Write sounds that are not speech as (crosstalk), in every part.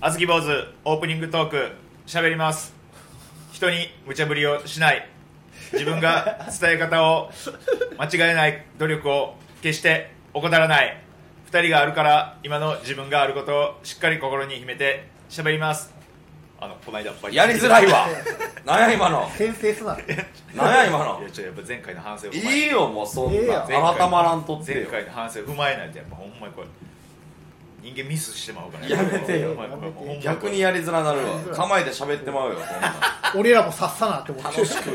あずき坊主オープニングトーク喋ります。人に無茶ぶりをしない。自分が伝え方を間違えない努力を決して怠らない。2人があるから今の自分があることをしっかり心に秘めて喋ります。あのこの間やりづらいわ。なんや今の。先制すな。なんや今の。いやちょやっぱ前回の反省を踏まえいいよもうそんええやなん改まらんとって前よ回の反省を踏まえないとやっぱほんまにこれ人間ミスしてまうからやめてよ。逆にやりづらなるわ。構えて喋ってまうよ俺らもさっさなって思って。楽しく。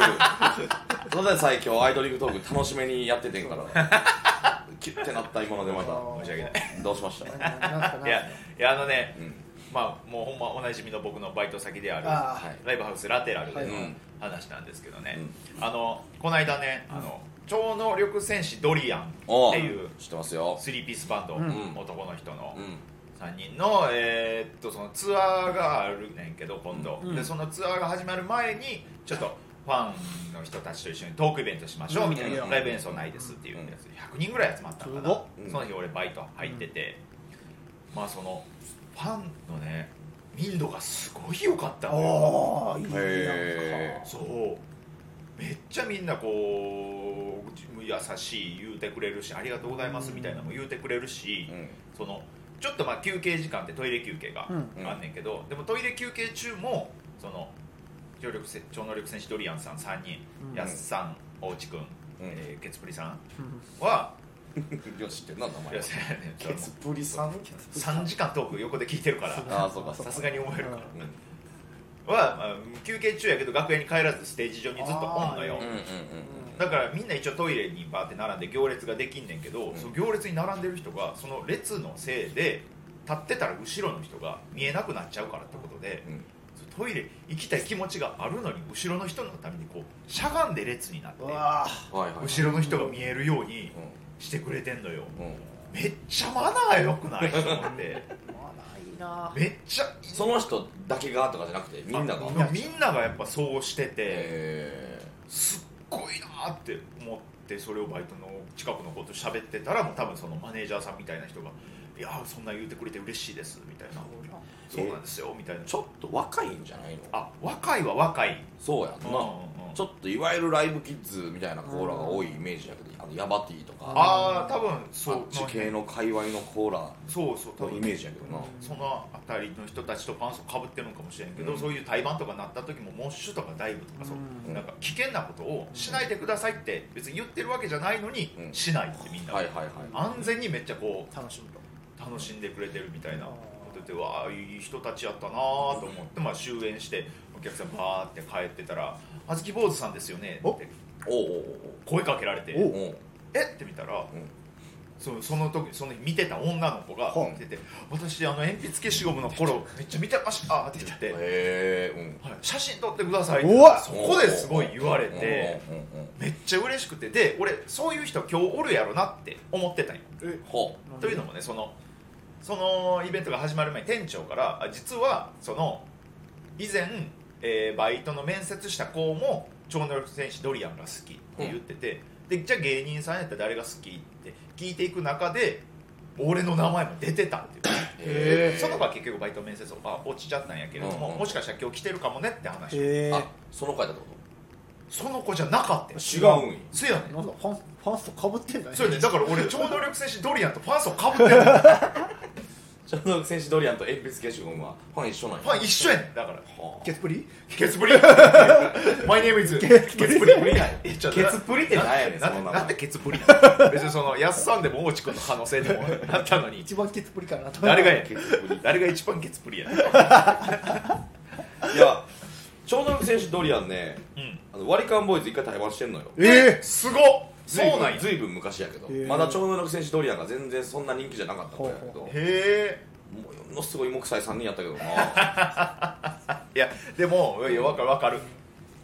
それで最強アイドリングトーク楽しめにやっててんから。キュッてなった今のでまた申し訳ない。どうしました？いやいやあのね、うん。まあもうほんまおなじみの僕のバイト先であるあはい。ライブハウスラテラルでのうん。話なんですけどね、あのこの間ね、あの超能力戦士ドリアンおっていう知ってますよスリーピースバンド、うん。男の人のうん。3人の,、えーっとそのツアーがあるねんけど今度、うん。でそのツアーが始まる前にちょっとファンの人たちと一緒にトークイベントしましょうみたいな、うん。ライブ演奏ないですっていうやつ100人ぐらい集まったのかな。その日俺バイト入ってて、まあそのファンのね民度がすごい良かったああいいへな。そう。めっちゃみんなこう優しい言うてくれるしありがとうございますみたいなのも言うてくれるし、うん。そのちょっとまあ休憩時間ってトイレ休憩がうん。あんねんけど、でもトイレ休憩中もその超力せ超能力戦士ドリアンさん3人、うんやっさん大内くん、うん。えーケツプリさんうん。は (laughs) よしって名前ケツプリさん？3時間トーク横で聞いてるから。さすがに思えるから、うん。は、まあ、休憩中やけど楽屋に帰らずステージ上にずっとおんのよ。うんうんうんだからみんな一応トイレにバーって並んで行列ができんねんけど、うん。その行列に並んでる人がその列のせいで立ってたら後ろの人が見えなくなっちゃうからってことで、うん。トイレ行きたい気持ちがあるのに後ろの人のためにこうしゃがんで列になってうわはいはい後ろの人が見えるようにうしてくれてんのよ。んうん。めっちゃマナー良くない？と思って。まだいいな。めっちゃその人だけがとかじゃなくてみんなが？あみんながやっぱそうしてて、えすっごいなーって思ってそれをバイトの近くの子と喋ってたらもう多分そのマネージャーさんみたいな人が「いやーそんな言うてくれて嬉しいです」みたいな「そう。なんですよ」みたいな。ーちょっと若いんじゃないの？あ若いは若い。そうやんな。うんうんうん。ちょっといわゆるライブキッズみたいなコーラが多いイメージだけどあのヤバティとか。ああ多分そそうっち系の界隈のコーラそうそう多分。のイメージやけどな。その辺りの人たちとパンツをかぶってるのかもしれんけど、うん。そういう対バンとかなった時もモッシュとかダイブとかそう、うんなんか危険なことをしないでくださいって別に言ってるわけじゃないのに、うん。しないってみんな、はいはいはい安全にめっちゃこう楽しむと楽しんでくれてる。みたいなことでわあいい人たちやったなと思って、まあ、終演してお客さんバーって帰ってたら「あずき坊主さんですよね」って声かけられておおう。おう「え？っ?」て見たら、そその時その見てた女の子がはあ出て「私あの鉛筆消しゴムの頃めっちゃ見てました」って言って、うん。はい。写真撮ってください」ってそこですごい言われてめっちゃ嬉しくて。で俺そういう人今日おるやろなって思ってたんよ。というのもねそのそのイベントが始まる前に店長からあ実はその以前、えーバイトの面接した子も超能力戦士ドリアンが好きって言ってて、でじゃあ芸人さんやったら誰が好きって聞いていく中で俺の名前も出てたっていう。その子は結局バイト面接あ落ちちゃったんやけれども、うんうん。もしかしたら今日来てるかもねって話、あその回だってこその子じゃなかった。違うんやそうやねんなんだファンファンスとかぶってんだね。そうやね。んだから俺超能力戦士ドリアンとファンスをかぶってる超 (laughs) 能力戦士ドリアンと鉛筆消しゴムはファン一緒なんや。ファン一緒やねん。だから。はあケツプリ？ケツプリ。マイネームイズケツプリケツプリって何やねんなその名前なんでケツプリなの？別にそのやっさんでも大地君の可能性でもあったのに。一番ケツプリかなと。誰がやケツプリ？誰が一番ケツプリやねん。(laughs) いや超能力戦士ドリアンねうん。あの割り勘ボーイズ一回対バンしてんのよ。えすごっ！そうなんや。ずいぶん昔やけど。まだ超能力戦士ドリアンが全然そんな人気じゃなかった子やけどへものすごい芋臭い3人やったけどな。え (laughs) いやでもいや分かる分かる。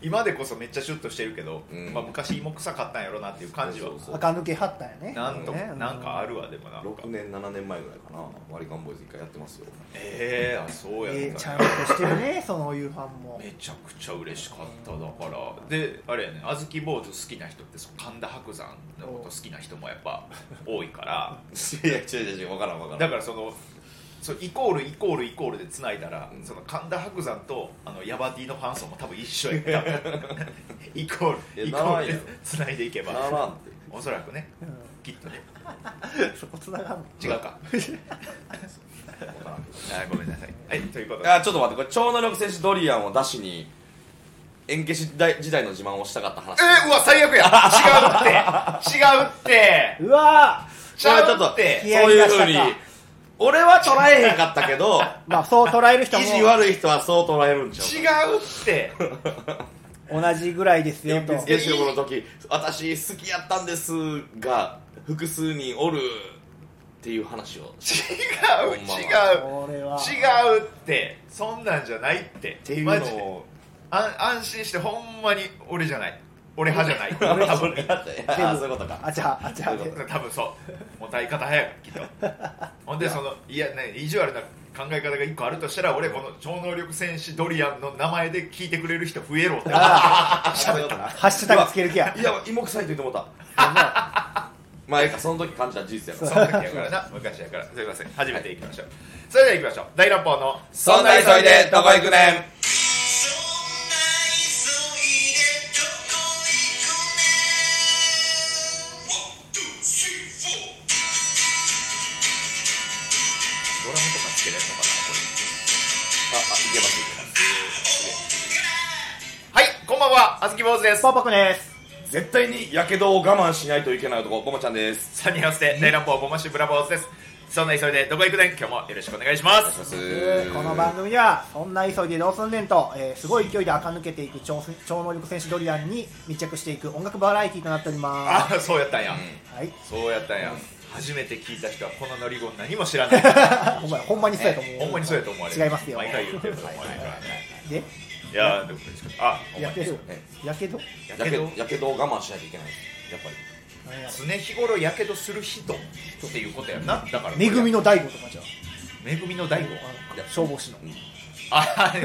今でこそめっちゃシュッとしてるけど、うん。まあ、昔芋臭かったんやろなっていう感じは。垢抜けはったんやね。なんとね。なんかあるわでもなんか。6年7年前ぐらいかな。割り勘ボーイズ一回やってますよ。ええあそうやった。んやえーちゃんとしてるね (laughs) その夕飯も。めちゃくちゃ嬉しかっただから。であれやね小豆坊主好きな人ってそう神田伯山のこと好きな人もやっぱ多いから。(laughs) いや違う違う違う分からん分からん。だからそのそうイコールイコールイコールでつないだら、うん。その神田伯山とあのヤバティのファン層も多分一緒や (laughs) イコールイコールでつないでいけば。おそらくね。うん。きっとね。(laughs) そこ繋がんの？違うか。(laughs) あごめんなさい。はい。ということで。あちょっと待ってこれ超能力戦士ドリアンを出しに円消し大時代の自慢をしたかった話。えー、うわ最悪や。違うって。違うって。うわちゃうって。そういうふうに俺は捉えへんかったけどー (laughs) まあそう捉える人も。意地悪い人はそう捉えるんちゃう違うって。(laughs) 同じぐらいですよと。鉛筆消しゴムの時私好きやったんですが複数人おるっていう話を。違うほんまは。違う。違うって。そんなんじゃないって。っていうマジで。のをあ安心してほんまに俺じゃない俺派じゃない。(laughs) 俺多分。そういうことか。あちゃあちゃ多分そう。も方早い。きっと。(laughs) ほんでそのいやね意地悪な考え方が一個あるとしたら俺この超能力戦士ドリアンの名前で聞いてくれる人増えろって。(laughs) ハッシュタグつける気や。いや芋臭いと言ってもうた。まあええかその時感じた事実やから。その時やからな。昔やから。すいません。初めていきましょう、それでは行きましょう。大乱暴のそんな急いでどこ行くねんはあずき坊主です。パパクです。絶対にやけどを我慢しないといけない男ボマちゃんです。3人合わせて大乱暴ボマッシュブラボーズです。そんな急いでどこ行くねん？今日もよろしくお願いします。この番組ではそんな急いでどうすんねんと、えーすごい勢いで垢抜けていく超超能力戦士ドリアンに密着していく音楽バラエティーとなっておりまあそうやったんや、すはい。そうやったんや。初めて聞いた人はこのノリゴン何も知らない。ほんまやほんまにそうやと思う。(laughs) ほんまにそうやと思われる。違いますよ。毎回言ってると思われるからね。でいやーでもあやけど。えやけど。ややけけど。どやけどを我慢しないといけない。やっぱり。常日頃やけどする人。っていうことやな。だからめぐみの大悟とかじゃめぐみの大悟？あの消防士の。あ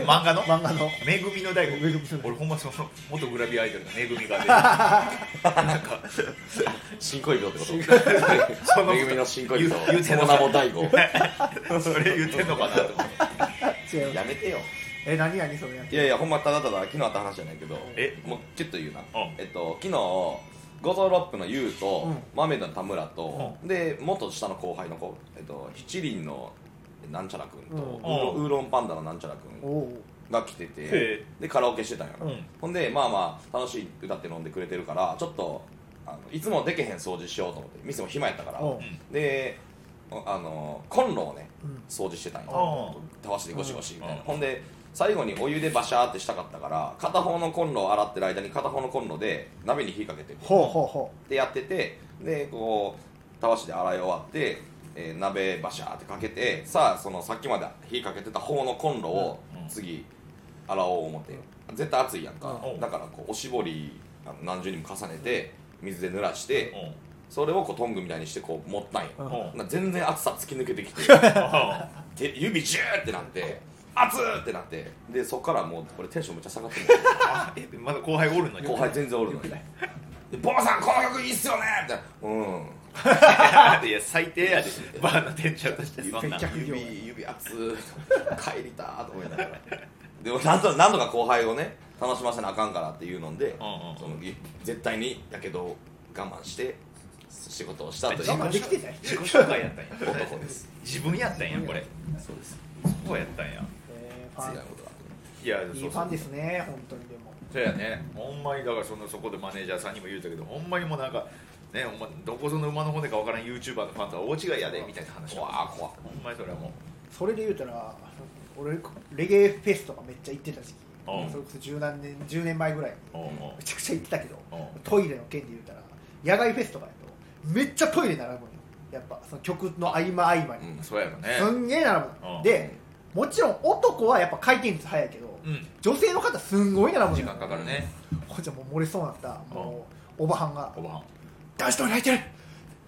漫画の？漫画の。めぐみの大悟。めぐみの大悟。俺ほんまその元グラビアアイドルのめぐみが出て (laughs) なんか。新恋人ってこと？(laughs) そのめぐみの新恋人言う言うてんのその名も大悟。(laughs) それ言ってんのかなと思って。違う。やめてよえ何何それやいやいやほんまただただ昨日あった話じゃないけど。え？もうキュッと言うな、うん。えっと昨日ゴゾロップのユウと、うん。マーメイドの田村と、で元下の後輩の子、えっと、七輪のなんちゃらくんと、うん。ウーロンウーロンパンダのなんちゃらくんおおが来ててへでカラオケしてたんやろ、うん。ほんでまあまあ楽しい歌って飲んでくれてるからちょっとあのいつもでけへん掃除しようと思って店も暇やったからおう。であのコンロをねうん。掃除してたんうよたわしでゴシゴシみたいな、うん。ほんで最後にお湯でバシャーってしたかったから片方のコンロを洗ってる間に片方のコンロで鍋に火かけてほうほうほでやっててでこうたわしで洗い終わって、えー鍋バシャーってかけてさあそのさっきまで火かけてた方のコンロをうん。次洗おう思って。絶対熱いやんか、うん。だからこうおしぼり何重にも重ねて水で濡らしてうん。それをこうトングみたいにしてこう持ったんよ、全然熱さ突き抜けてきて。(laughs) 手指ジューってなって熱ーってなって。でそっからもうこれテンションめっちゃ下がってる。あ (laughs) えまだ後輩おるの？に後輩全然おるのに。でボマさんこの曲いいっすよね！みたいな。うん。(laughs) いや最低やで。(laughs) バーの店長としてそんな。指指熱ー帰りたーと思いながら。でもなんとなんとか後輩をね楽しませなあかんからっていうので、うんうんそのい絶対にやけどを我慢して仕事をしたという。我慢できてない自己紹介やったんや。男です。自分やったんやこれ。そうです。そうやったんやァ強いことがいやンいいファンですね本当にでも。そうやね。ほんまにだからそのそこでマネージャーさんにも言うたけどほんまにもうなんかねほんまどこぞの馬の骨かわからん YouTuber のファンとは大違いやでみたいな話怖ー怖ほんまにそれはもそれで言うたら俺レゲエフェスとかめっちゃ行ってた時期。うん。それこそ十何年10年前ぐらいに。うおうおうめちゃくちゃ行ってたけどうん。トイレの件で言うたら野外フェスとかやとめっちゃトイレ並ぶのよ。やっぱその曲の合間合間に。うんそうやろね。すんげえ並ぶうん。のでもちろん男はやっぱ回転率早いけどうん。女性の方すんごい並ぶ時間かかるね。ほんじゃもう漏れそうになったもうおばはんがおばはん「男子トイレ空いてる！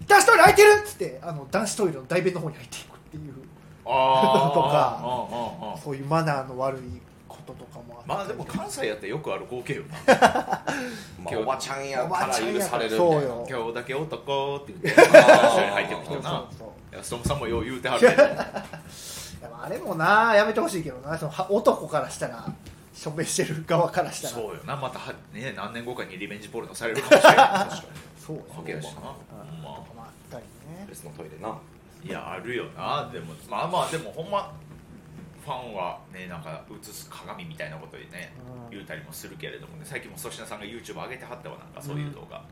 男子トイレ空いてる!」っつってあの男子トイレの大便の方に入っていくっていうあー。(laughs) とかそういうマナーの悪いこととかもあまあでも関西やってよくある光景よな。(laughs) まあ、おばちゃんやから許されるそうよ。今日だけ男って言って (laughs) 一緒に入ってくる人な。そうそうそう。いやストムさんもよう言うてはるけどでもあれもなやめてほしいけどな。そのは男からしたら署名してる側からしたら。そうよな。または、ね、何年後かにリベンジポルノされるかもしれない。(laughs) そうやわけやしな、うんほんままああったりね。別のトイレな。いやあるよな。でもまあまあでもほんまファンはねなんか映す鏡みたいなことでね、うん。言うたりもするけれどもね。最近も粗品さんが YouTube 上げてはったわなんかそういう動画、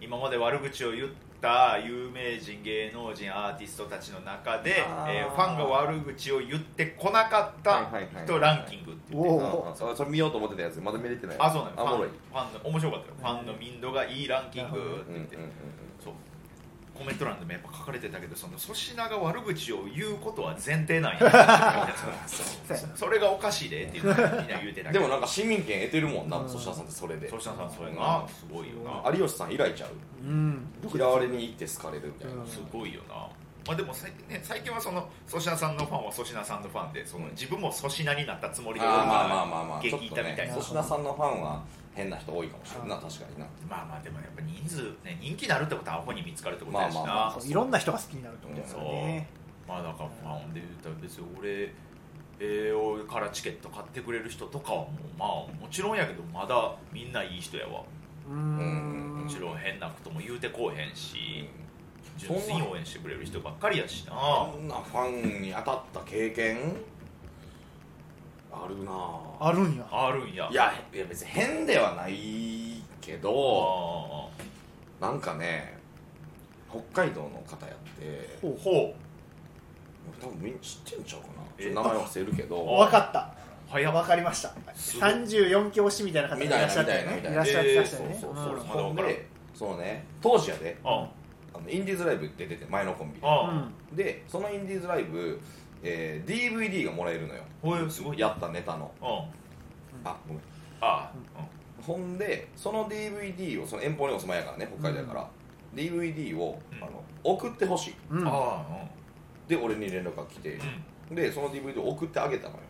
今まで悪口を言った有名人芸能人アーティストたちの中で、えーファンが悪口を言ってこなかったはいはいはい人ランキングって言って、それ見ようと思ってたやつ。まだ見れてないあそうなのファンの面白かったよ、ファンの民度がいいランキングってうんうんうん言って、そうコメント欄でもやっぱ書かれてたけどその粗品が悪口を言うことは前提なんやそれがおかしいでっていうのをみんな言うてたけどでもなんか市民権得てるもんなうん粗品さんってそれで。粗品さんそれなすごいよな。有吉さん以来ちゃう。うん。嫌われに行って好かれるみたいな、うんすごいよな。まあでも最近,、ね、最近はその粗品さんのファンは粗品さんのファンでその自分も粗品になったつもりであーまあまあまあまあ。いたみたいな、粗品さんのファンは変な人多いかもしれないな確かにな。まあまあでもやっぱ人数、ね、人気になるってことはアホに見つかるってことやしな、まあまあまそういろんな人が好きになるってことですよね。まあだからファンで言ったら別に俺えー、からチケット買ってくれる人とかはもうまあもちろんやけどまだみんないい人やわ。うん。んもちろん変なことも言うてこうへんし純粋に応援してくれる人ばっかりやしな。あんなファンに当たった経験あるなあ。るんや。あるんや。いやいや別に変ではないけどあなんかね北海道の方やってほう。ほ多分みんな知ってんちゃうかな。えちょっと名前忘れるけど。分かった。う早分かりました。すごい34教師みたいな方がいらっしゃったよね。みたいなみたいな。いらっしゃってましたよそうねそうそううんでそうね。当時やでああ。のインディーズライブって出てて前のコンビで。あでそのインディーズライブ、えー DVD がもらえるのよ。ほえすごい。やったネタの。ああごめん。あほんでその DVD をその遠方にお住まいやからね北海道やから、DVD を、うん。あの送ってほしい。ああで俺に連絡が来て。う、ん。でその DVD を送ってあげたのよ。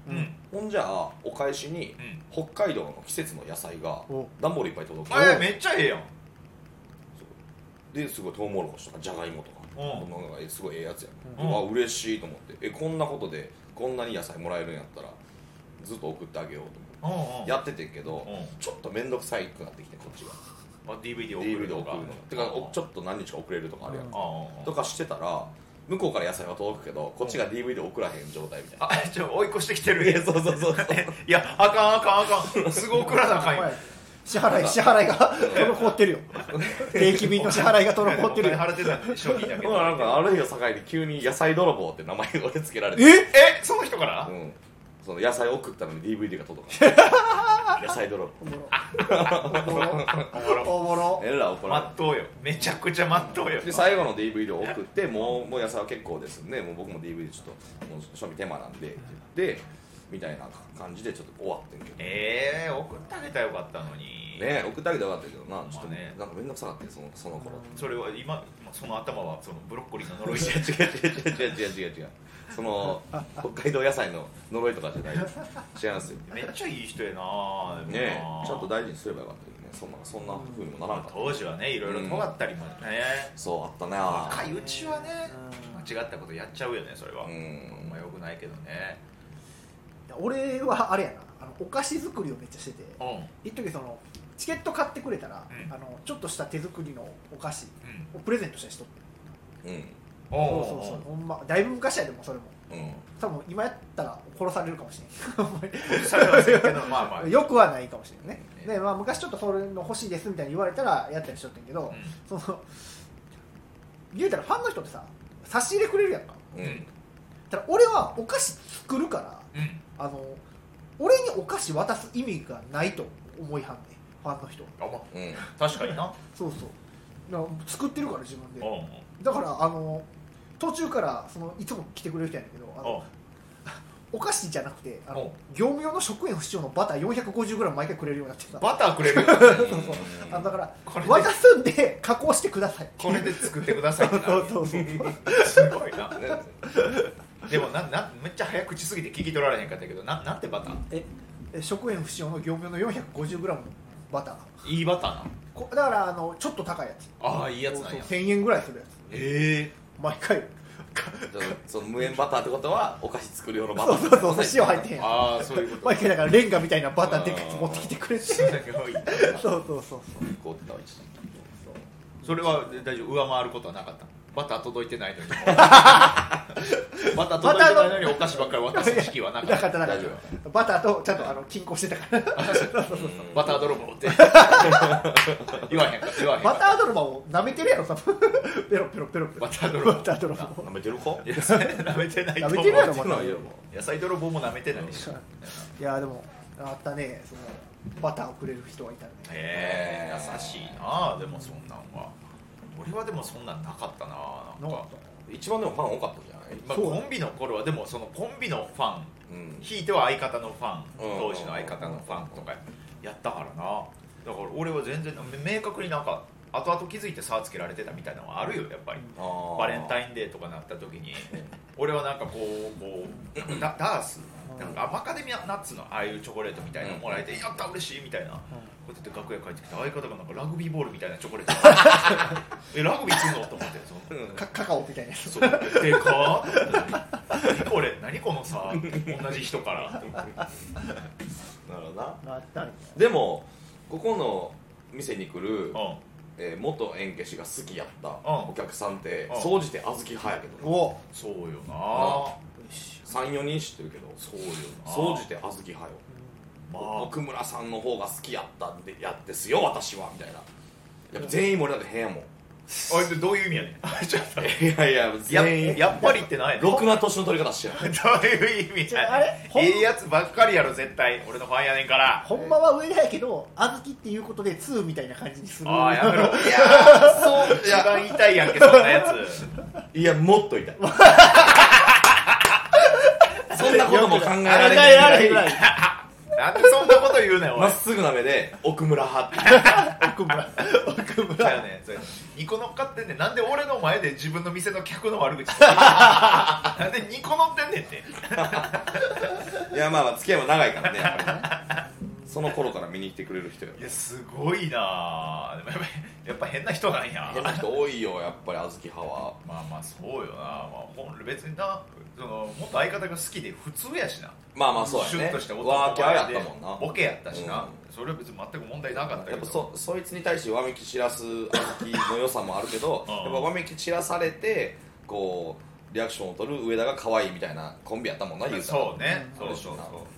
ほんじゃあお返しにうん。北海道の季節の野菜がお。段ボールいっぱい届く。あえめっちゃええやんですごいトウモロコシとかじゃがいもとかうん。すごいええやつやん、うん。あ嬉しいと思って。えこんなことでこんなに野菜もらえるんやったらずっと送ってあげようと思って。うんうん。やっててんけど、うん。ちょっと面倒くさいくなってきてこっちが。あ DVD 送るとか。送るのてかおちょっと何日か遅れるとかあるやん、とかしてたら向こうから野菜は届くけどこっちが DVD 送らへん状態みたいな、あちょ追い越してきてる。(laughs) いやそうそうそう (laughs) いやあかんあかんあかん。すぐ送らなあかんよ支払い支払いが滞ってるよ。定期便の支払いが滞ってるよ。払ってた商品だけほらなんかある日を境に急に野菜泥棒って名前が俺つけられてええその人からうん、その野菜送ったのに DVD が届かない野菜泥棒おもろおもろえらい怒られまっとうよめちゃくちゃまっとうよで最後の DVD を送ってもうもう野菜は結構ですねもう僕も DVD ちょっともう賞味手間なんでって言ってみたいな感じでちょっと終わってんけど。ねええ送ってあげたらよかったのに。送ってあげたらよかったけどなちょっとまあね。なんか面倒くさかったそのその頃それは今まあその頭はそのブロッコリーの呪い違う違う違う違う違う違う違う。その北海道野菜の呪いとかじゃない。違うんですよ。めっちゃいい人やなねちゃんと大事にすればよかったけどね。そんなそんな風にもならなかった。当時はねいろいろ尖ったりもね、そうあったな。若いうちはね間違ったことやっちゃうよねそれは、ううんんまあよくないけどね俺はあれやな。あのお菓子作りをめっちゃしてて。うん。一時そのチケット買ってくれたら、うん。あのちょっとした手作りのお菓子うん。をプレゼントしたりしとってうん。おそうそうそう。ほんまだいぶ昔やでもそれも。うん。多分今やったら殺されるかもしれないそれけどまあまあ。よくはないかもしれないねねで、まあ、昔ちょっとそれの欲しいですみたいに言われたらやったりしとってんけど、うん。その言うたらファンの人ってさ差し入れくれるやんか。うん。ただ俺はお菓子作るからうんあの俺にお菓子渡す意味がないと思いはんねファンの人。あまうん。確かにな。そうそう。だから作ってるから自分で。うん。だからあの途中からそのいつも来てくれる人やねんけどあのお菓子じゃなくてあうん。の業務用の食塩不使用のバター 450g 毎回くれるようになってさバターくれるよ。(laughs) あだからこれで。渡すんで加工してください。これで作ってくださいってなそうそうそう (laughs) すごいな。(laughs) ね (laughs) でもななめっちゃ早口すぎて聞き取られへんかったけどななんてバター？ええ食塩不使用の業務用の 450g のバター。いいバターなこだからあのちょっと高いやつ。ああいいやつなんや。1000円ぐらいするやつ。ええ毎回。その無塩バターってことはお菓子作る用のバター。そうそうそう塩入ってへんああそういうこと。毎回だからレンガみたいなバターでかいやつ持ってきてくれて。そうそうそうそうこう。ってたわ一時それは大丈夫？上回ることはなかったバター届いてないのに。(laughs) バター届いてないのにお菓子ばっかり渡す時期はなかなったバターとちゃんとあの均衡してたから。(laughs) バター泥棒って。(laughs) 言わへんか言わへんかバター泥棒を舐めてるやろ多分。ペロペロペロペロバター泥棒。バター泥棒。舐めてる子いやそれ舐めてないと思う。舐めてるやろ野菜泥棒も舐めてない。いやでもあったねそのバターをくれる人がいたね。へえ優しいなでもそんなんは俺はでもそんなんなかったななんか。一番でもファン多かったじゃない？まあ、コンビの頃はでもそのコンビのファンうん。ひいては相方のファンうん当時の相方のファンとかやったからな。だから俺は全然明確になんか後々気づいて差つけられてたみたいなのはあるよやっぱり。バレンタイインデーとかなった時に。俺はなんかこうこう (laughs) ダダースなんかマカデミアナッツのああいうチョコレートみたいなのもらえてやった嬉しいみたいな。こうやって楽屋帰ってきて相方がなんかラグビーボールみたいなチョコレート。(laughs) えラグビーすんの？と思ってそのカカカオみたいなやつ。そう。でか？何これ？何このさ？同じ人から。なるほどな。あったんやでもここの店に来る、うえー元演消しが好きやったん。お客さんってうん。総じて小豆派やけどな。お。んそうよなあ34人知ってるけど。そうよな。総じて小豆派よ。ま奥村さんの方が好きやったんでやですよ私はみたいな。やっぱ全員盛り上がって変やも。ん (laughs) ああれで (laughs) どういう意味やねん。ちょっと。いやいやや全員。やっぱりってないろくな年の取り方してない。どういう意味やねん。ええやつばっかりやろ絶対。俺のファンやねんから。ほんまは上だやけど小豆っていうことで2みたいな感じにする。ああやめろ。(laughs) いやーそう。い一や番痛いやんけそんなやつ。いやもっと痛い。そんなことも考えられないぐらい。(laughs) なんでそんなこと言うねんまっすぐな目で奥村派って。(laughs) 奥村。奥村。やねんそれニコ乗っかってんねん。なんで俺の前で自分の店の客の悪口。(laughs) なんでニコ乗ってんねんって。いやまあまあ付き合いも長いからねやっぱりねその頃から見に来てくれる人よいやすごいな。でもやっぱ (laughs) やっぱ変な人なんや。変な人多いよやっぱり小豆派は。まあまあそうよな、まあ、別になそのもっと相方が好きで普通やしな。まあまあそうやね。シュッとした男ワーキャーやっでたもんな。ボケやったしな、うん。それは別に全く問題なかったけど。やっぱそそいつに対してわめき散らす小豆の良さもあるけどうん。やっぱわめき散らされてこうリアクションを取る上田が可愛いみたいなコンビやったもんな言うたら。そうね、うん。そうそうそう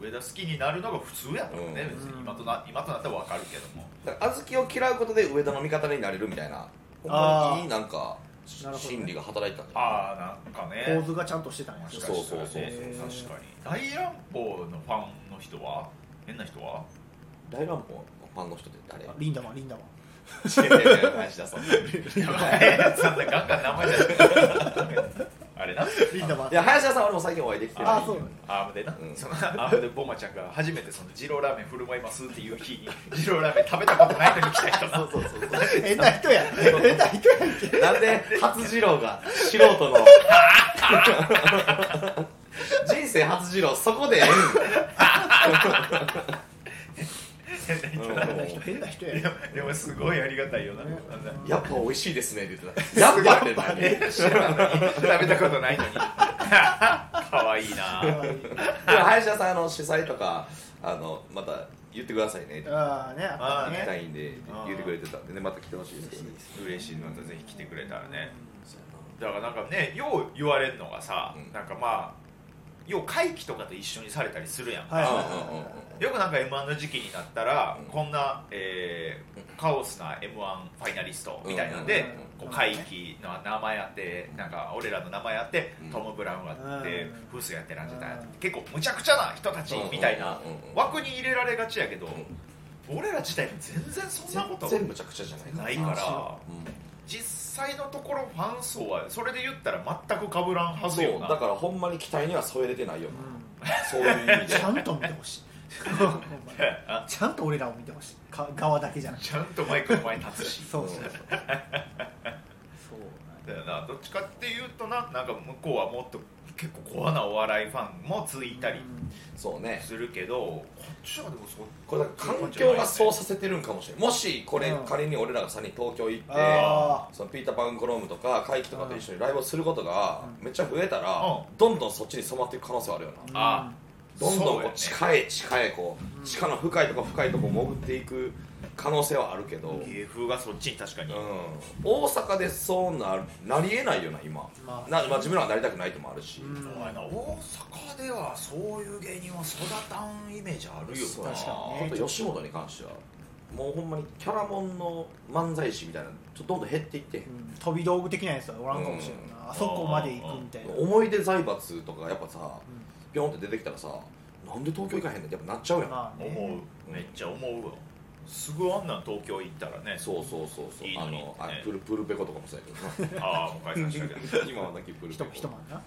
上田好きになるのが普通やったもんね、うん。別に今とな今となったら分かるけども。だから小豆を嫌うことで上田の味方になれるみたいなほんまにいいなんか心理が働いてた。んじゃないああなんかね。構図がちゃんとしてたんや。もしかしたらねそうそうそう。確かに。大乱暴のファンの人は？変な人は？大乱暴？のファンの人って誰？リンダマンリンダマン。違う違う違う林田さんい (laughs) やばい。そんなガンガン名前出してあれな。リンダマンや林田さん俺も最近お会いできてるあそう。アームでな、うん。そのアームでボマちゃんが初めてその二郎ラーメン振る舞いますっていう日に (laughs) 二郎ラーメン食べたことないのに来た人なそうそうそう変な人や。変な人やんけ。なんで初次郎が素人の。(laughs) 人生初次郎そこでええん？変な人変な人やんでもすごいありがたいよな、やっぱ美味しいですねって (laughs) 言ってたやっぱって食べたことないのに。(laughs) かわいいな。(laughs) でも林田さんあの主催とかあのまた言ってくださいね。ってああね。あー。行きねたいんで言ってくれてたんでね。また来てほしいですね。嬉しいのとぜひ来てくれたらね。だからなんかねよう言われるのがさ、うん。なんかまあよう会期とかと一緒にされたりするやんか、よくなんか m 1の時期になったら、うん。こんな、えーカオスな m 1ファイナリストみたいなんで、うん。こう会期の名前あってなんか俺らの名前あって、うん。トム・ブラウンがあって、うん。フースやってランジャタイやって。うん結構むちゃくちゃな人たちみたいな。枠に入れられがちやけど、俺ら自体も全然そんなこと全部むちゃくちゃじゃないからう実際のところファン層はそれで言ったら全く被らんはんずよな。だからほんまに期待には添えれてないようなそういう意味で。ん (laughs) ちゃんと見てほしい (laughs) ちゃんと俺らを見てほしい。か側だけじゃなくて。ちゃんとマイクの前に立つし。(laughs) そうそうそう。そうだよな。どっちかっていうとななんか向こうはもっと結構コアなお笑いファンもついたりそうね。するけどこっちはでもそこれだから環境がそうさせてるんかもしれないもしこれうん。仮に俺らが3人東京行ってあそのピーター・パンクロームとか怪奇とかと一緒にライブをすることがうめっちゃ増えたらうどんどんそっちに染まっていく可能性はあるよな。あどんどんこう地下へ地下へこうん。う地下の深いとこ深いとこ潜っていく可能性はあるけど、芸風がそっちに確かに、うん、大阪でそうななりえないよな今。まあ。な、まあ、自分らはなりたくないともあるし、うん。お前な。大阪ではそういう芸人は育たんイメージあるよ確かにね。あと吉本に関してはもうほんまにキャラモンの漫才師みたいなのちょっとどんどん減っていって、うん。飛び道具的なやつはおらんかもしれんな、あそこまで行くみたいな、思い出財閥とかやっぱさピョンって出てきたらさなんで東京行かへんねんってやっぱなっちゃうやん、まあね。思う。めっちゃ思うわ。すぐあんなん東京行ったらね。そうそうそうそう。あいいのにのあねプルプルペコとかもそうやけどな。ああもう解散したけど。そ (laughs) う今はなきプルペ人コ一晩な。やん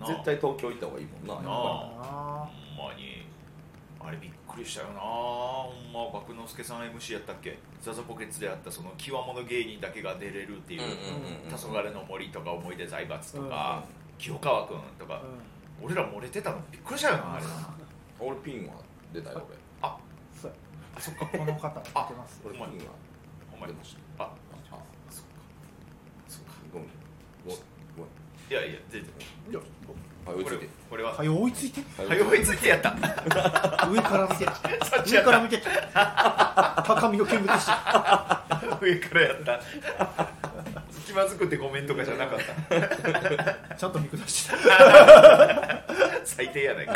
な。絶対東京行った方がいいもんな。やっなぱあ。ほんまに。あれびっくりしたよな。ほんま爆之助さん MC やったっけ？ザザポケツであったその極物芸人だけが出れるっていううんうんうんうん「黄昏の森」とか「思い出財閥」とか清川君とか俺ら漏れてたの？びっくりしたよなあれ。り (laughs) 俺ピンは出たよあそうや。あそっかこの方 (laughs) 出てます。俺俺ピンは出ました。ああそっか。そっか。ごめん。ごめん。ごめんいやいや全然。いやはい追いついて。これはは。い追いついて。はい追いついてやった。上から見て。(laughs) 上から見て。高みの見物して。上からやった気まずくてごめんとかじゃなかった。(laughs) ちゃんと見下して (laughs) 最低やないか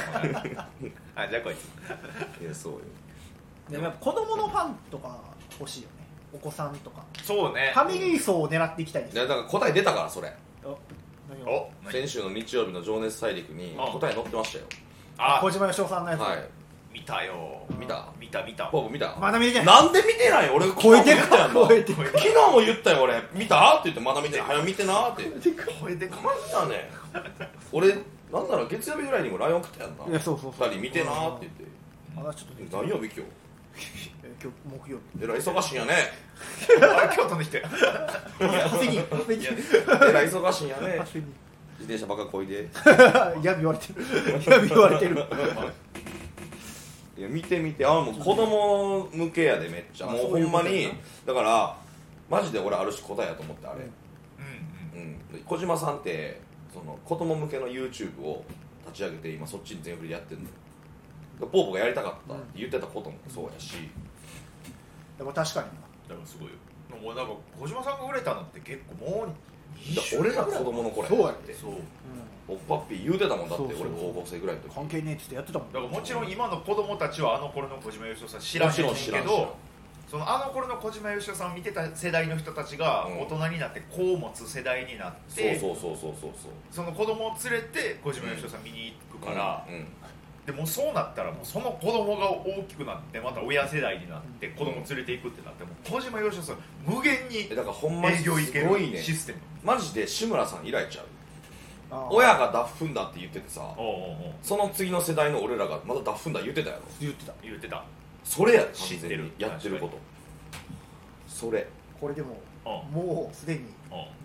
あじゃあこいつ。いやそうよ。でもやっぱ子供のファンとか欲しいよね。お子さんとか。そうね。ファミリー層を狙っていきたいです。いやだから答え出たからそれ。お先週の日曜日の「情熱大陸」にあ答え載ってましたよ。あ小島よしおさんのやつ、はい見たよ。見た？見た見た。ポープ見た。まだ見てない。なんで見てない俺超えて昨日も言ったやんな超えて昨日も言ったよ俺。見た？って言ってまだ見てない。早見てなって。これでマジだね。俺なんなら月曜日ぐらいにも LINE 送ったやんな。いやそうそうそ人見てなって言って。まだちょっと見て。何曜日今日？え今日木曜日。えらい忙しいんやね。あ京都の人や汗に汗にい。やえらい忙しいんやね。自転車ばっかこいで。(laughs) やび言われてる。やび言われてるいや見て見て。あもう子供向けやでめっちゃ。あもうほんまに。だからマジで俺ある種答えやと思ってあれ、うんうん。で小島さんってその子供向けの YouTube を立ち上げて今そっちに全振りでやってるの。よでポーポがやりたかったって言ってたこともそうやし、でも確かにだからすごいよ。もうなんか小島さんが売れたのって結構もう俺ら子供の頃そうやってそう。おっぱっぴー言うてたもんだってそうそうそう。俺高校生ぐらいの時。関係ねえっつってやってたもん。だからもちろん今の子供たちはあの頃の小島よしおさん知らんけどそのあの頃の小島よしおさんを見てた世代の人たちがうん。大人になって子を持つ世代になって、そうそうそうそうそうそう。その子供を連れて小島よしおさん見に行くから、うんでもうそうなったらもうその子供が大きくなってまた親世代になって子供連れていくってなってもう小島よしおさん無限にえだからほんまに営業いけるシステム。マジで志村さん以来ちゃう？親がダッフンだって言っててさおうおうおう。その次の世代の俺らがまだダッフンだ言ってたやろ言ってた。言ってた。それや完知ってる。全にやってること。それ。これでもう。んもうすでにう。ん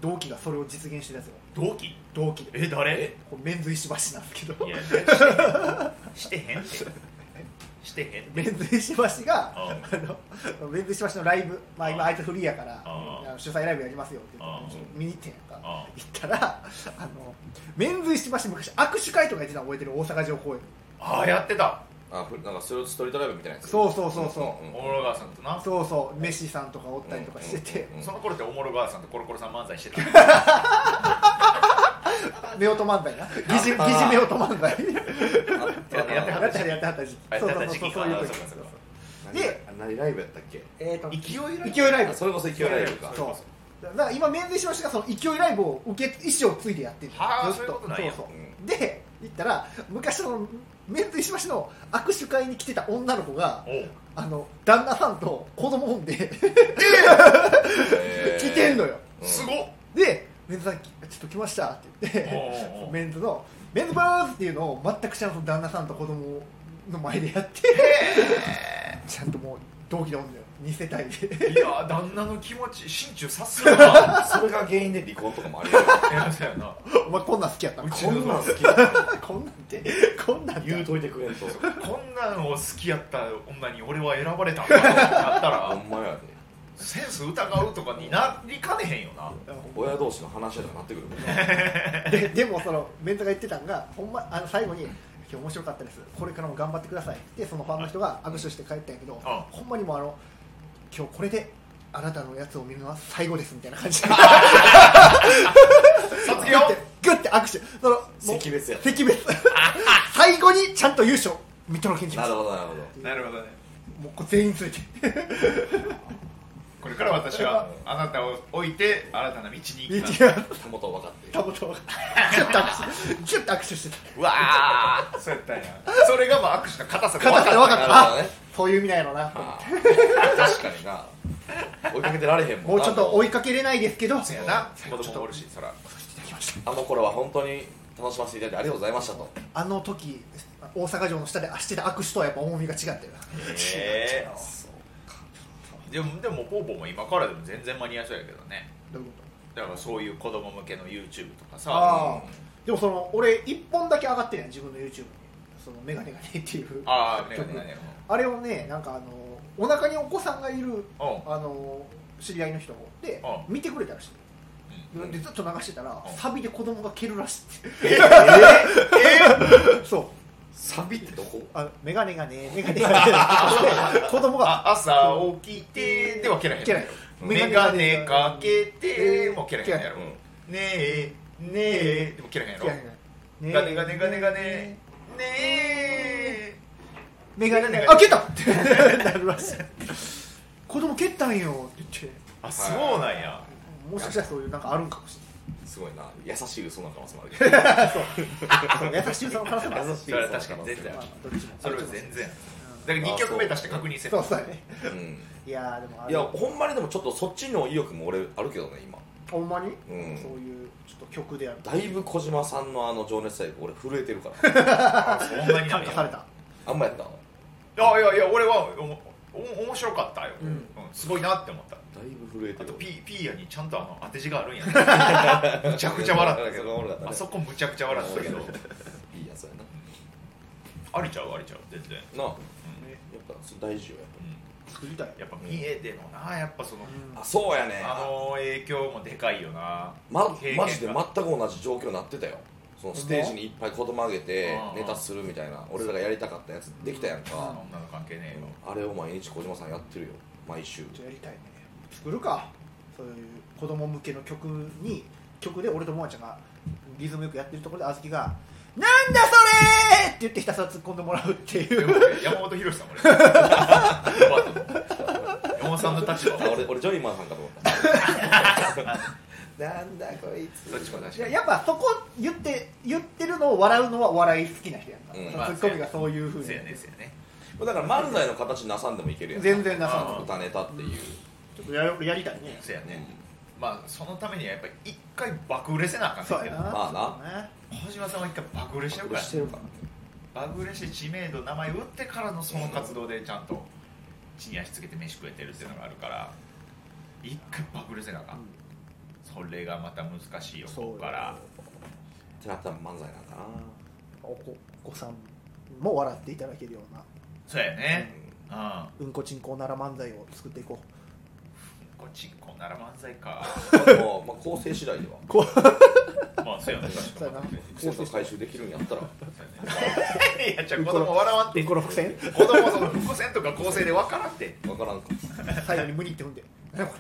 同期がそれを実現してるやつよ。同期？同期で。え誰？え？これメンズ石橋なんですけど。いやしてへんってしてへん。ってメンズ石橋がうんあのメンズ石橋のライブ、まあ、今あいつフリーやからうんあの主催ライブやりますよって言ってうん見に行ってんやんか。うん行ったらあのメンズ石橋昔握手会とかやってたの覚えてる大阪城公園ああやってた。あふなんかストリートライブみたいなやつそうそうそうそう。うんうんおもろ川さんとな。そうそう。メッシさんとかおったりとかしてて。うんその頃っておもろ川さんとコロコロさん漫才してた？(laughs) 夫婦漫才な。疑似疑似夫婦漫才やってやってはやった。やってはった時期そうそうそうそういう時で何ライブやったっけ？えーと勢いライブ？勢いライブ。あそれこそ勢いライブか。そう。だから今メンズ石橋がその勢いライブを受け意思をついてやってるはあずっそういうことそうそう。うん。で行ったら昔のメンズ石橋の握手会に来てた女の子があの旦那さんと子供産んでえー。来てんのよ。うんすごっ。でメンズさんきちょっと来ましたって言ってメンズのメンズバーズっていうのを全く知らん旦那さんと子供の前でやってちゃんともう同期のよ。2世帯で。いや旦那の気持ち心中察するな (laughs) それが原因で離婚とかもありえるいやそうやな。お前こんなん好きやったうちこんなん好きだこんなんて (laughs) こんなんて言うといてくれんと。こんなんを好きやった女に俺は選ばれたんだなったら。ほんまやでセンス疑うとかになりかねへんよな。親同士の話とかなってくるもんね。(laughs) ででもそのメンツが言ってたんがほんまあの最後に「今日面白かったです。これからも頑張ってください」でそのファンの人が握手して帰ったんやけど、あほんまにもうあの今日これであなたのやつを見るのは最後ですみたいな感じ。で (laughs) 卒業？グッて握手。そのもう惜別や。惜別 (laughs) 最後にちゃんと優勝見届けに来まなるほどなるほど。なるほどね。もうこう全員連れてこれから私はあなたを置いて新たな道に行き道ますが。たもと分かって。たぼとギュッと握手ギュッと握手してた。うわー。そうやったんや。それがもう握手の硬さが硬さで分かった。なるほどね。そういう意味なんやろな。あー。確かにな。追いかけてられへんもんな。もうちょっと追いかけれないですけど。そうやな。子供もおるしそら。あの頃は本当に楽しませていただいてありがとうございましたと。あの時大阪城の下でしてた握手とはやっぱ重みが違ったよな。へえでもでもポーポーも今からでも全然間に合いそうやけどね。どういうこだからそういう子供向けの YouTube とかとさ。ああ。でもその俺一本だけ上がってるやん自分の YouTube に。そのメガネがねっていう。ああメガネあれをねなんかあのお腹にお子さんがいるうん。あの知り合いの人がおってう見てくれたらしい。うん。でずっと流してたらうん。サビで子供が蹴るらしいええ (laughs) そうサビってどこ？あメガネがねメガネがね。(laughs) 子供が。あ朝起きてでは蹴らへん蹴らへん。メガネかけても蹴らへんやろ。うん。ねえねえ。でも蹴らへんやろ。ガネガネガネガネ。ねえ。メガネ。あ蹴った！ってなるらしい子供蹴ったんよって言って。あそうなんや。もしかしたらそういうなんかあるんかもしすごいな。優しい嘘なんかもある (laughs) 優しいその可能性もある。優しいそれは確かに全然それは全然だから2曲目出して確認せそうそうだね。うん。いやーでもあいやほんまにでもちょっとそっちの意欲も俺あるけどね今。ほんまに、うん。そういうちょっと曲である。だいぶ小島さんのあの情熱大陸俺震えてるから。(laughs) あそんなに感化された。あんまやったいやいやいや俺はお面白かったよ、うんうんすごいなって思った。だいぶ震えてる。あとピーピーヤにちゃんとあの当て字があるんやね。(laughs) むちゃくちゃ笑ったけそこおもろかったね。どあそこむちゃくちゃ笑ったけど。いいやつやありちゃうありちゃう全然、ななあやっねぱそれ大事よやっうん。作りたい。やっぱ三重でのなやっぱその、うん。ぱあそうやね。あの影響もでかいよな。まマジで全く同じ状況になってたよ。そのステージにいっぱい子供あげてうん。ネタするみたいな俺らがやりたかったやつできたやんそんなかの関係ねえよ。あれを毎日小島さんやってるよ毎週。やりたいね。作るか。そういう子供向けの曲に曲で俺ともあちゃんがリズムよくやってるところであずきが「なんだそれ!」って言ってひたすら突っ込んでもらうっていでう山本博さん俺。(laughs) 山本さんの立場。あ俺俺ジョリーマンさんかと思った。(laughs) なんだこいつ。どっちも確か。にいややっぱそこ言って言ってるのを笑うのはお笑い好きな人やんか、うん。ツッコミがそういうふうにそうやねそうやねだから漫才の形なさんでもいけるやん。全然なさあそう歌ネタっていう。ちょっとややりたいね。そうやね、まあそのためにはやっぱり一回爆売れせなあかんねんけど。まあな。小島さんは一回爆売れしてるから。してるか。ら爆売れして知名度名前打ってからのその活動でちゃんと地に足つけて飯食えてるっていうのがあるから。一回爆売れせなあかん、それがまた難しいよそうここから。ってなったら漫才なんかお子お子さんも笑っていただけるようなそうやね。なうん。うんこちんこなら漫才を作っていここっちんこなら漫才か。うんでも、まあ、構成次第では。う。こ (laughs) まあそうやね。確そうやな。かに。センス回収できるんやったら。いやじゃあ子供笑わんってうんこの伏線？子供その伏線とか構成で分からんって分からんか。最後に無理って踏んで「何これ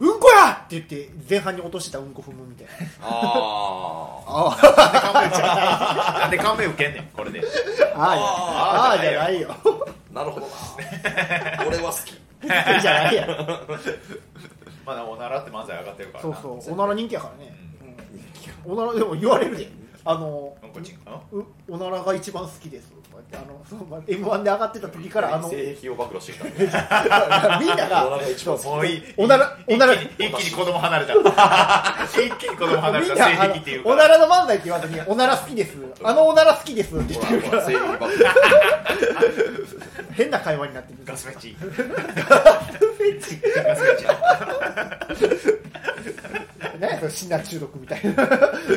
うんこや!」って言って前半に落としたうんこ踏むみたいな。ああなんで勘弁受けんねんこれで。あああああーじゃないよ。あなるほどな。俺は好き。じゃないや。まだおならって漫才上がってるからそうなそう。おなら人気やからね、うん、おならでも言われるであのおならが一番好きです。とか言ってあのその m 1で上がってた時からあのみん性癖を暴露してきた。(laughs) なおながらが一番好き。おならおなら一気に一気に子供離れた。(laughs) 一気に子供離れみんた性なあ癖っていうおならの漫才って言わずにおなら好きです。あのおなら好きです。って言ってるから性癖暴露変な会話になってる。ガスフェチ。フェチ。ガスフェチ。何やその中毒みたいな。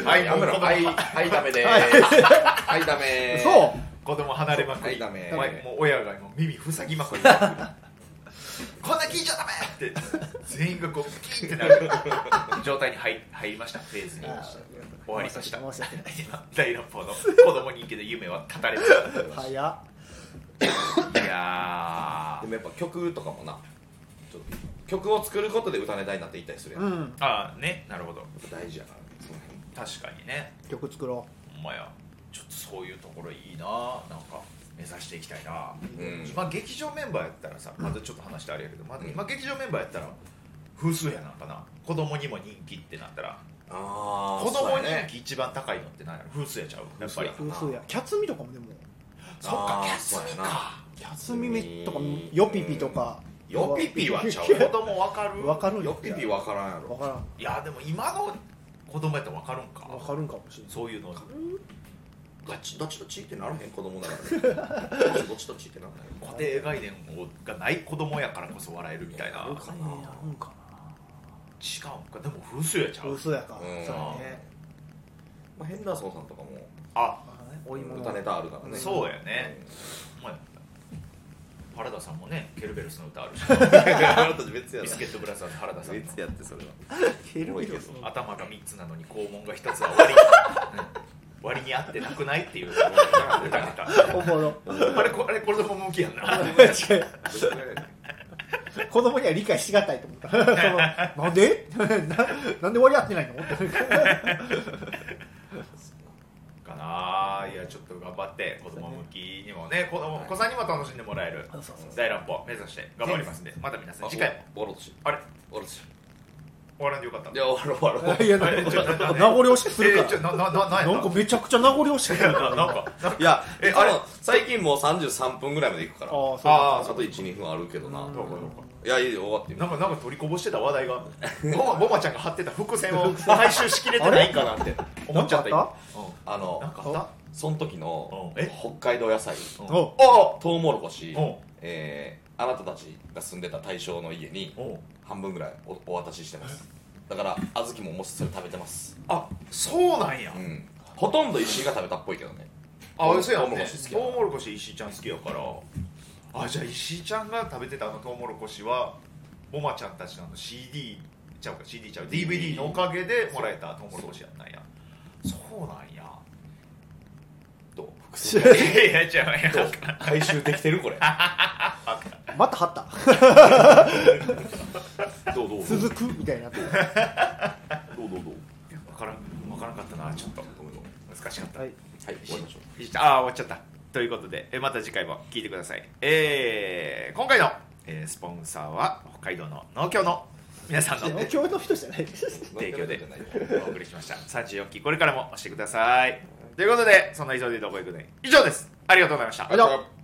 はいやめろもう子供はいはいダメです。はい。ダメ。ーそう。子供離れまくり、はいダメ。もう親がもう耳塞ぎまくり (laughs) こんな聞いちゃダメって。全員がこうキーってなる。状態に入入りましたフェーズに。終わりました。申し訳ない。今大乱暴の (laughs) 子供人気で夢は語れました早っ。いやでもやっぱ曲とかもな。曲を作ることで歌ネタになっていったりするやん、うん。ーああね。なるほど。ぱ大事やから確かにね。曲作ろほんまや。ちょっとそういうところいいな。なんか目指していきたいな、うん。まあ劇場メンバーやったらさまだちょっと話してあれやけど、まあうん。今劇場メンバーやったら風数やなんかな。子供にも人気ってなったら。あ子供人ね。気一番高いのって何やろ？風数やちゃう？やっぱり。う風数や。キャツミとかもでも。そっかキャスミそうやな。かキャツミめとかヨピピとか。ヨピピはちゃう。(laughs) 子供わかる？わかるよ。っぴぴ分からんやろ。わからん。いやでも今の子供やったらわかるんか？わかるんかもしれないそういうのどっちどっちどっちってならへん子供ならねどっちどっちどっちってならへん固定概念がない子供やからこそ笑えるみたいな。違うんかあるかなあるんか？でも風数やちゃう。な嘘やかうん。そうやね。まあ、ヘンダーソンさんとかも。あ。お芋の歌ネタあるからね。そうやね。お前原田さんもねケルベロスの歌あるし。うんあなた別やな。ビスケットブラザーズ原田さんの。別やってそれは。ケルベロスの頭が3つなのに肛門が1つは割り、うん。割に合ってなくないっていう。歌ネタ。おもろ。あれこあれ子供向きやんな。(laughs) 子供には理解しがたいと思った。(laughs) なんで？(laughs) ななんで割り合ってないの？って。かちょっと頑張って子供向きにもね子供お子さんにも楽しんでもらえる大乱暴目指して頑張りますんでまた皆さん次回も。終わろうとし。てあれ？終わろうとして終わらんでよかったいや終わろう終わろういや名残惜しくするえーちょかななならなんかめちゃくちゃ名残惜しくするから。(laughs) なんか。いやえあれ？最近もう33分ぐらいまでいくから。ああああと12分あるけどな。うんどうかどうか。いやいいよ終わってみなんかなんか取りこぼしてた話題が。ボマボマちゃんが張ってた伏線を回収しきれてないんかなって思っちゃったあのなんかあった？その時の北海道野菜。うん。お。おトウモロコシ。おえーあなたたちが住んでた大正の家にお半分ぐらいおお渡ししてます。だから小豆ももしそれ食べてます。あそうなんや。うん。ほとんど石井が食べたっぽいけどね。あそうやトウモねロコシ好きやトウモロコシ石井ちゃん好きやから。あじゃあ石井ちゃんが食べてたあのトウモロコシはボマちゃんたちのあの CD ちゃうか CD ちゃう DVD のおかげでもらえたトウモロコシやったんや。そうなんやどう？し (laughs) いやいや違うや (laughs) どう。回収できてるこれまた張った。どう？どう？どう？続くみたいになってる。どう？どう？どう？分からん。分からんかったな。ちょっと。難しかった、はい。はい終わりましょう。ああ終わっちゃった。ということでえまた次回も聞いてください。えー、今回の、えースポンサーは北海道の農協の皆さんの (laughs) 今日の人じゃない提供でお送りしました。34期これからも押してくださいということでそんな急いでどこ行くね以上です。ありがとうございました。